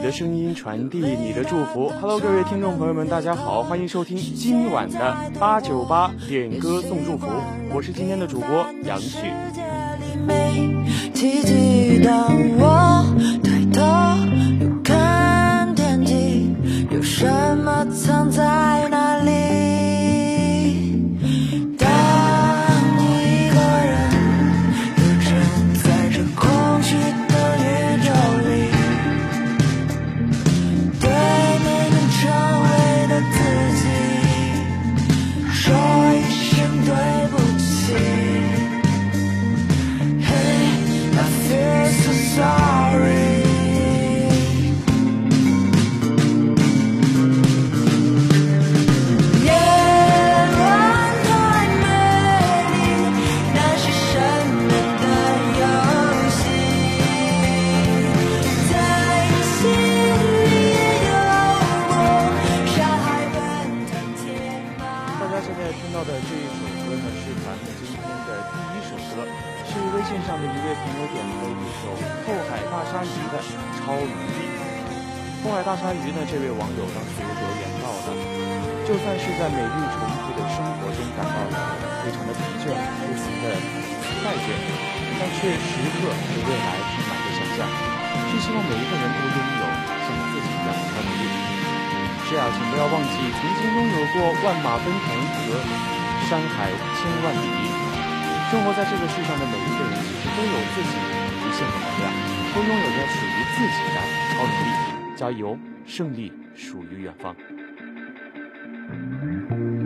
你的声音传递你的祝福。Hello，各位听众朋友们，大家好，欢迎收听今晚的八九八点歌送祝福，我是今天的主播杨旭。在美丽重复的生活中感到非常的疲倦，非常的厌倦，但却时刻对未来充满着想象，是希望每一个人都拥有像自己一样的超能力。是啊，请不要忘记曾经拥有过万马奔腾和山海千万里。生活在这个世上的每一个人，其实都有自己无限的能量，都拥有着属于自己的超能力。加油，胜利属于远方。Mm-hmm.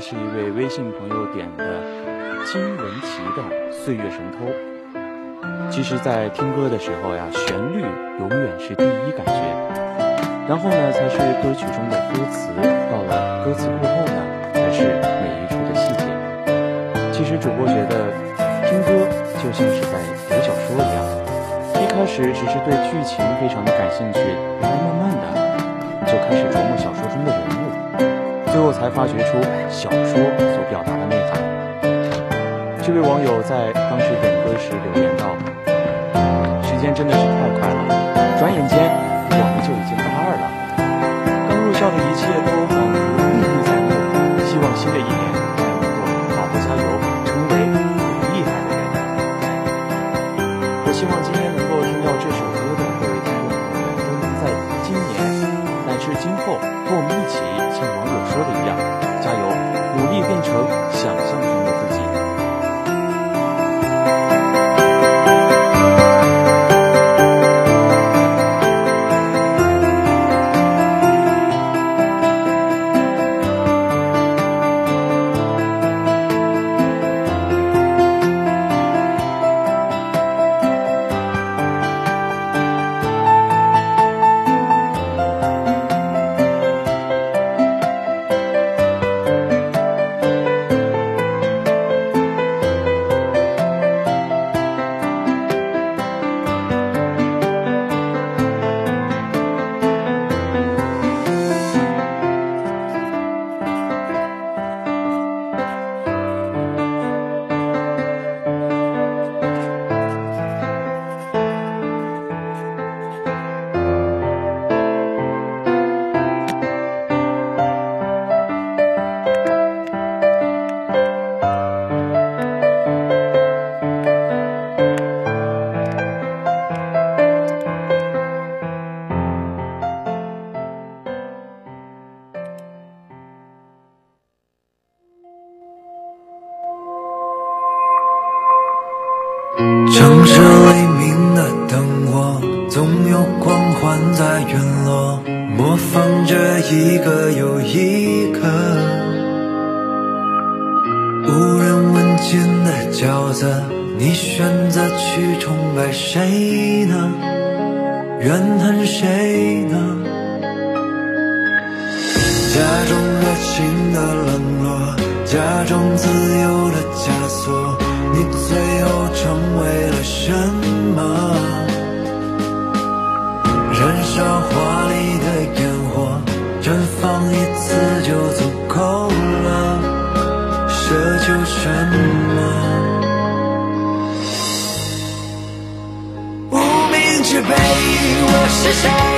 是一位微信朋友点的金文岐的《岁月神偷》。其实，在听歌的时候呀，旋律永远是第一感觉，然后呢，才是歌曲中的歌词。到了歌词过后呢，才是每一处的细节。其实，主播觉得听歌就像是在读小说一样，一开始只是对剧情非常的感兴趣，然后慢慢的就开始琢磨小说中的人物。最后才发掘出小说所表达的内涵。这位网友在当时点歌时留言道：“时间真的是太快了，转眼间城市黎明的灯火，总有光环在陨落，模仿着一个又一个无人问津的角色。你选择去崇拜谁呢？怨恨谁呢？假装热情的冷落，假装自由的枷锁。成为了什么？燃烧华丽的烟火，绽放一次就足够了，奢求什么？无名之辈，我是谁？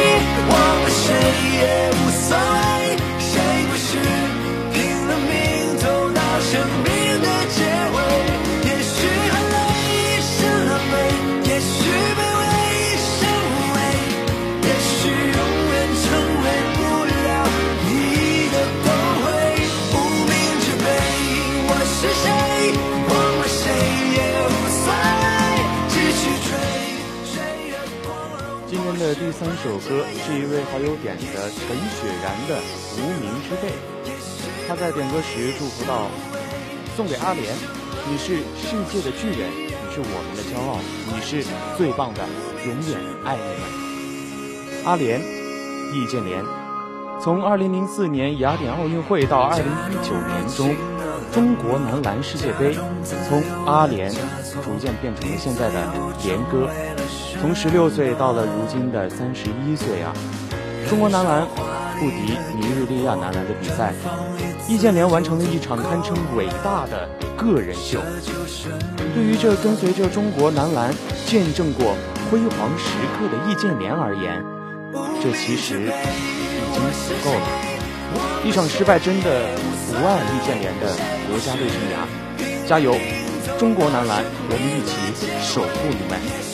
第三首歌是一位好友点的陈雪然的《无名之辈》，他在点歌时祝福道：“送给阿莲，你是世界的巨人，你是我们的骄傲，你是最棒的，永远爱你们。”阿莲，易建联，从2004年雅典奥运会到2019年中中国男篮世界杯，从阿联逐渐变成了现在的连哥。从十六岁到了如今的三十一岁啊，中国男篮不敌尼日利亚男篮的比赛，易建联完成了一场堪称伟大的个人秀。对于这跟随着中国男篮见证过辉煌时刻的易建联而言，这其实已经足够了。一场失败真的不碍易建联的国家队生涯。加油，中国男篮，我们一起守护你们！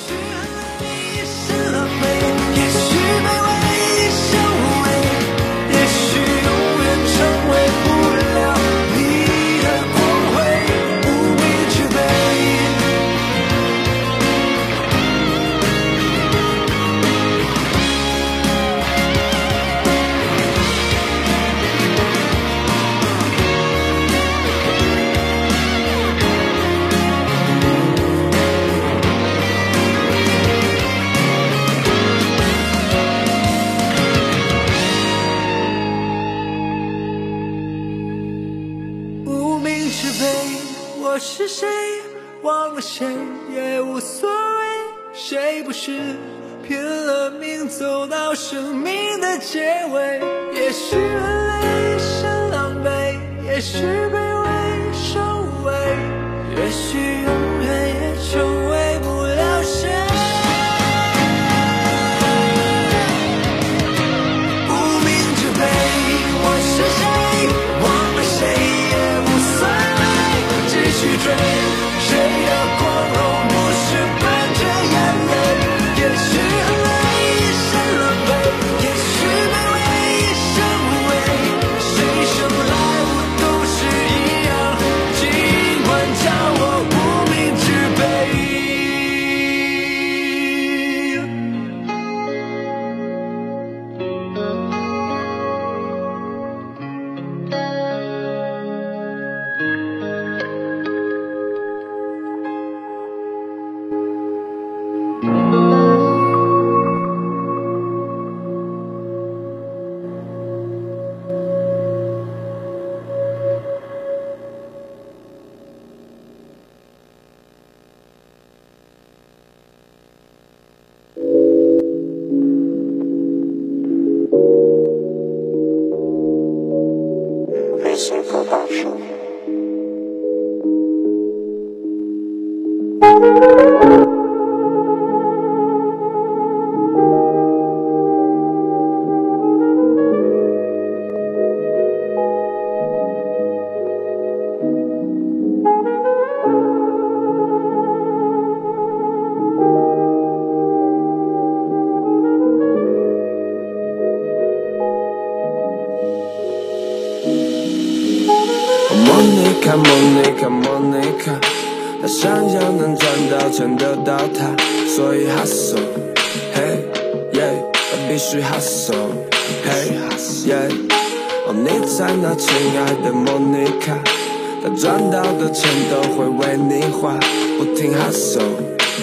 hustle,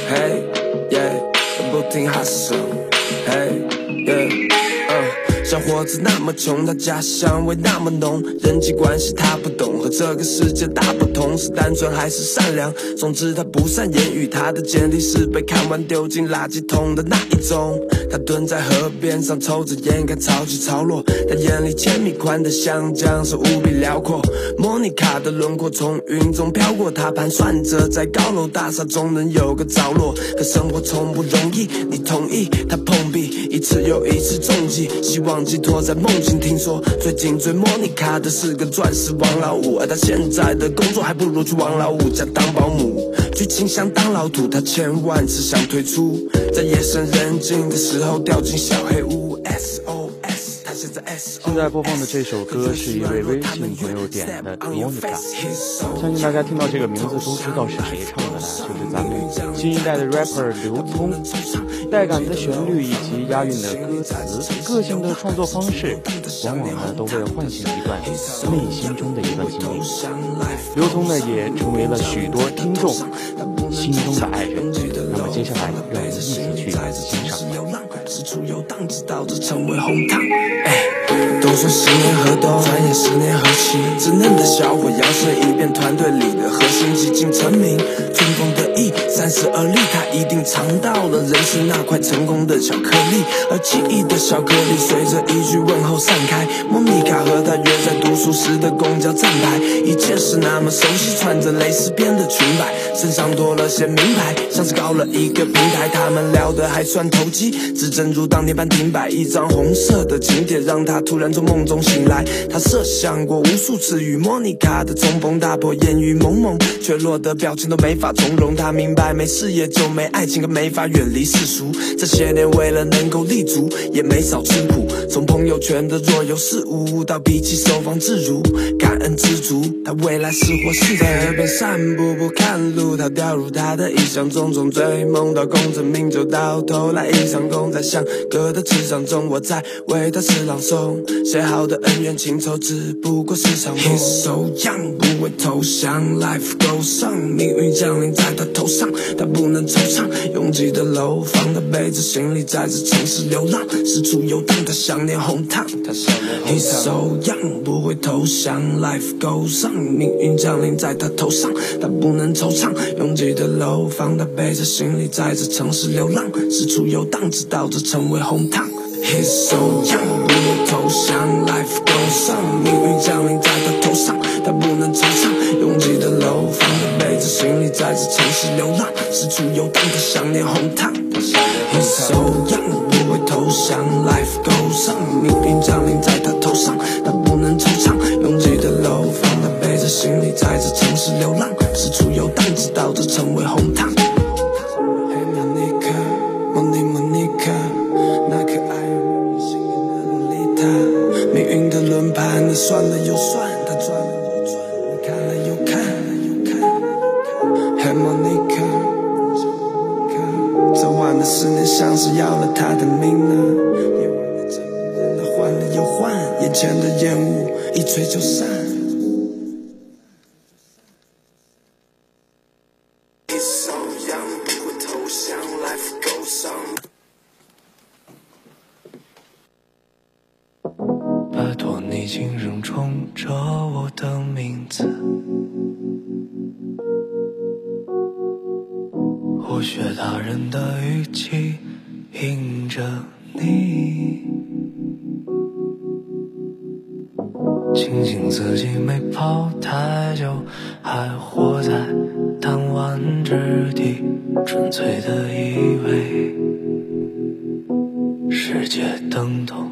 hey, yeah, booting hustle, hey, yeah, uh. 小伙子那么穷，他家乡味那么浓，人际关系他不懂，和这个世界大不同，是单纯还是善良？总之他不善言语，他的简历是被看完丢进垃圾桶的那一种。他蹲在河边上抽着烟，看潮起潮落，他眼里千米宽的湘江是无比辽阔。莫妮卡的轮廓从云中飘过，他盘算着在高楼大厦中能有个着落，可生活从不容易，你同意？他碰壁一次又一次中计，希望寄托在梦境。听说最近追莫妮卡的是个钻石王老五，而他现在的工作还不如去王老五家当保姆。剧情相当老土，他千万次想退出，在夜深人静的时候掉进小黑屋。S O 现在。播放的这首歌是一位微信朋友点的 Monica，相信大家听到这个名字都知道是谁唱的了，就是咱们新一代的 rapper 刘聪。带感的旋律以及押韵的歌词，个性的创作方式，往往呢都会唤醒一段内心中的一段经历。刘聪呢也成为了许多听众心中的爱人。么接下来，让我们一起去欣赏。四都说十年河东，转眼十年河西。稚嫩的小伙摇身一变团队里的核心，几经成名，春风得意，三十而立，他一定尝到了人生那块成功的巧克力。而记忆的小颗粒随着一句问候散开。莫妮卡和他约在读书时的公交站牌，一切是那么熟悉，穿着蕾丝边的裙摆，身上多了些名牌，像是高了一个平台。他们聊得还算投机，只正如当年般停摆。一张红色的请帖让他突然从梦中醒来。他设想过无数次与莫妮卡的重逢，打破烟雨蒙蒙，却落得表情都没法从容。他明白没事业就没爱情，更没法远离世俗。这些年为了能够立足，也没少吃苦。从朋友圈的若有似无，到脾气收放自如，感恩知。足。他未来是或是在河边散步不看路，他掉入他的意想种种追梦，到功成名就，到头来一场空。在相隔的纸张中，我在为他诗朗诵，写好的恩怨情仇，只不过是场梦。He's so young，不会投降，Life goes go 上，命运降临在他头上，他不能惆怅。拥挤的楼房，他背着行李在这城市流浪，四处游荡，他想念红糖。He's so young，不会投降，Life goes on，命运降临在他头上，他不能惆怅。拥挤的楼房，他背着行李在这城市流浪，四处游荡，直到这成为红糖。He's so young，不会投降，Life goes on，命运降临在他头上，他不能惆怅。拥挤的楼房，他背着行李在这城市流浪，四处游荡，他想念红糖。He's so young，不会投降，Life goes on，命运降临在他头上，他不能惆怅。拥挤的楼房，他背着行李在这城市流浪，四处游荡，直到这成为红糖。轮盘，你算了又算，他转了又转，我看了又看，又看。Hey Monica，这晚的思念像是要了他的命呢！夜晚的真人，他换了又换，眼前的烟雾一吹就散。学大人的语气迎着你，庆幸自己没跑太久，还活在弹丸之地，纯粹的以为世界等同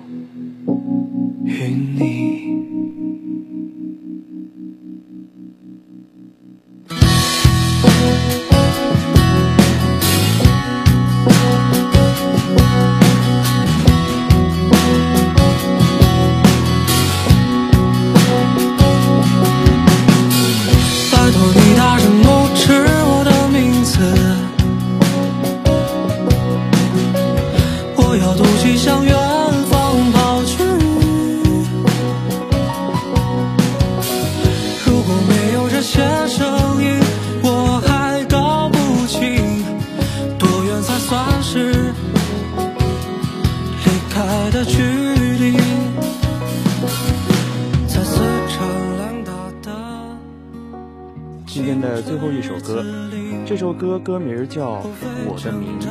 歌名叫《我的名字》。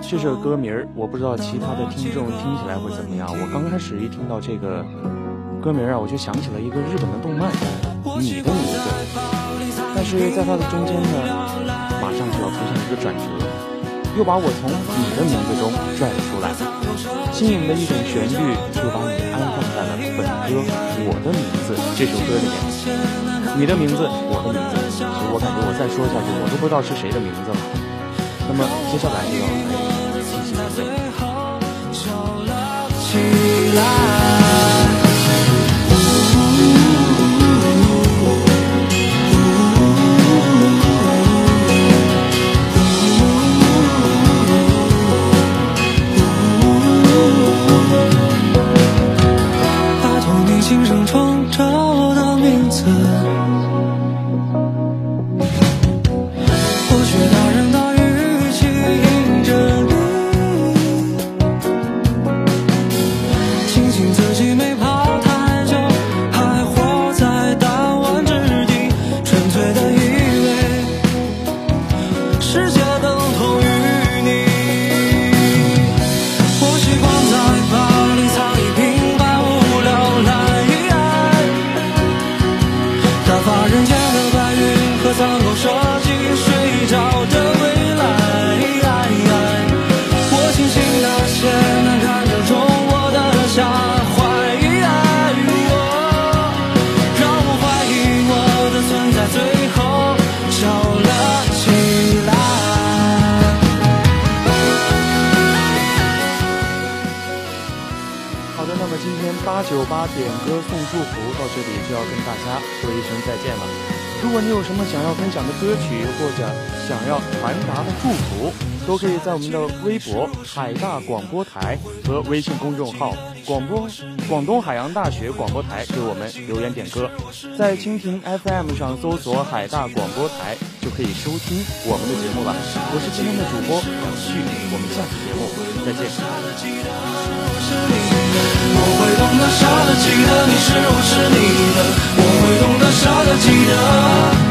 这首歌名，我不知道其他的听众听起来会怎么样。我刚开始一听到这个歌名啊，我就想起了一个日本的动漫《你的名字》，但是在它的中间呢，马上就要出现一个转折，又把我从你的名字中拽了出来，新颖的一种旋律又把你安放在了本歌《我的名字》这首歌里面。你的名字，我的名字，我感觉我再说下去，我都不知道是谁的名字了。那么接下来就要来进行准备。起来。他点歌送祝福到这里就要跟大家说一声再见了。如果你有什么想要分享的歌曲或者想要传达的祝福，都可以在我们的微博海大广播台和微信公众号广播广东海洋大学广播台给我们留言点歌，在蜻蜓 FM 上搜索海大广播台就可以收听我们的节目了。我是今天的主播杨旭，我们下期节目再见。傻的记得你是我是你的，我会懂得，傻的记得。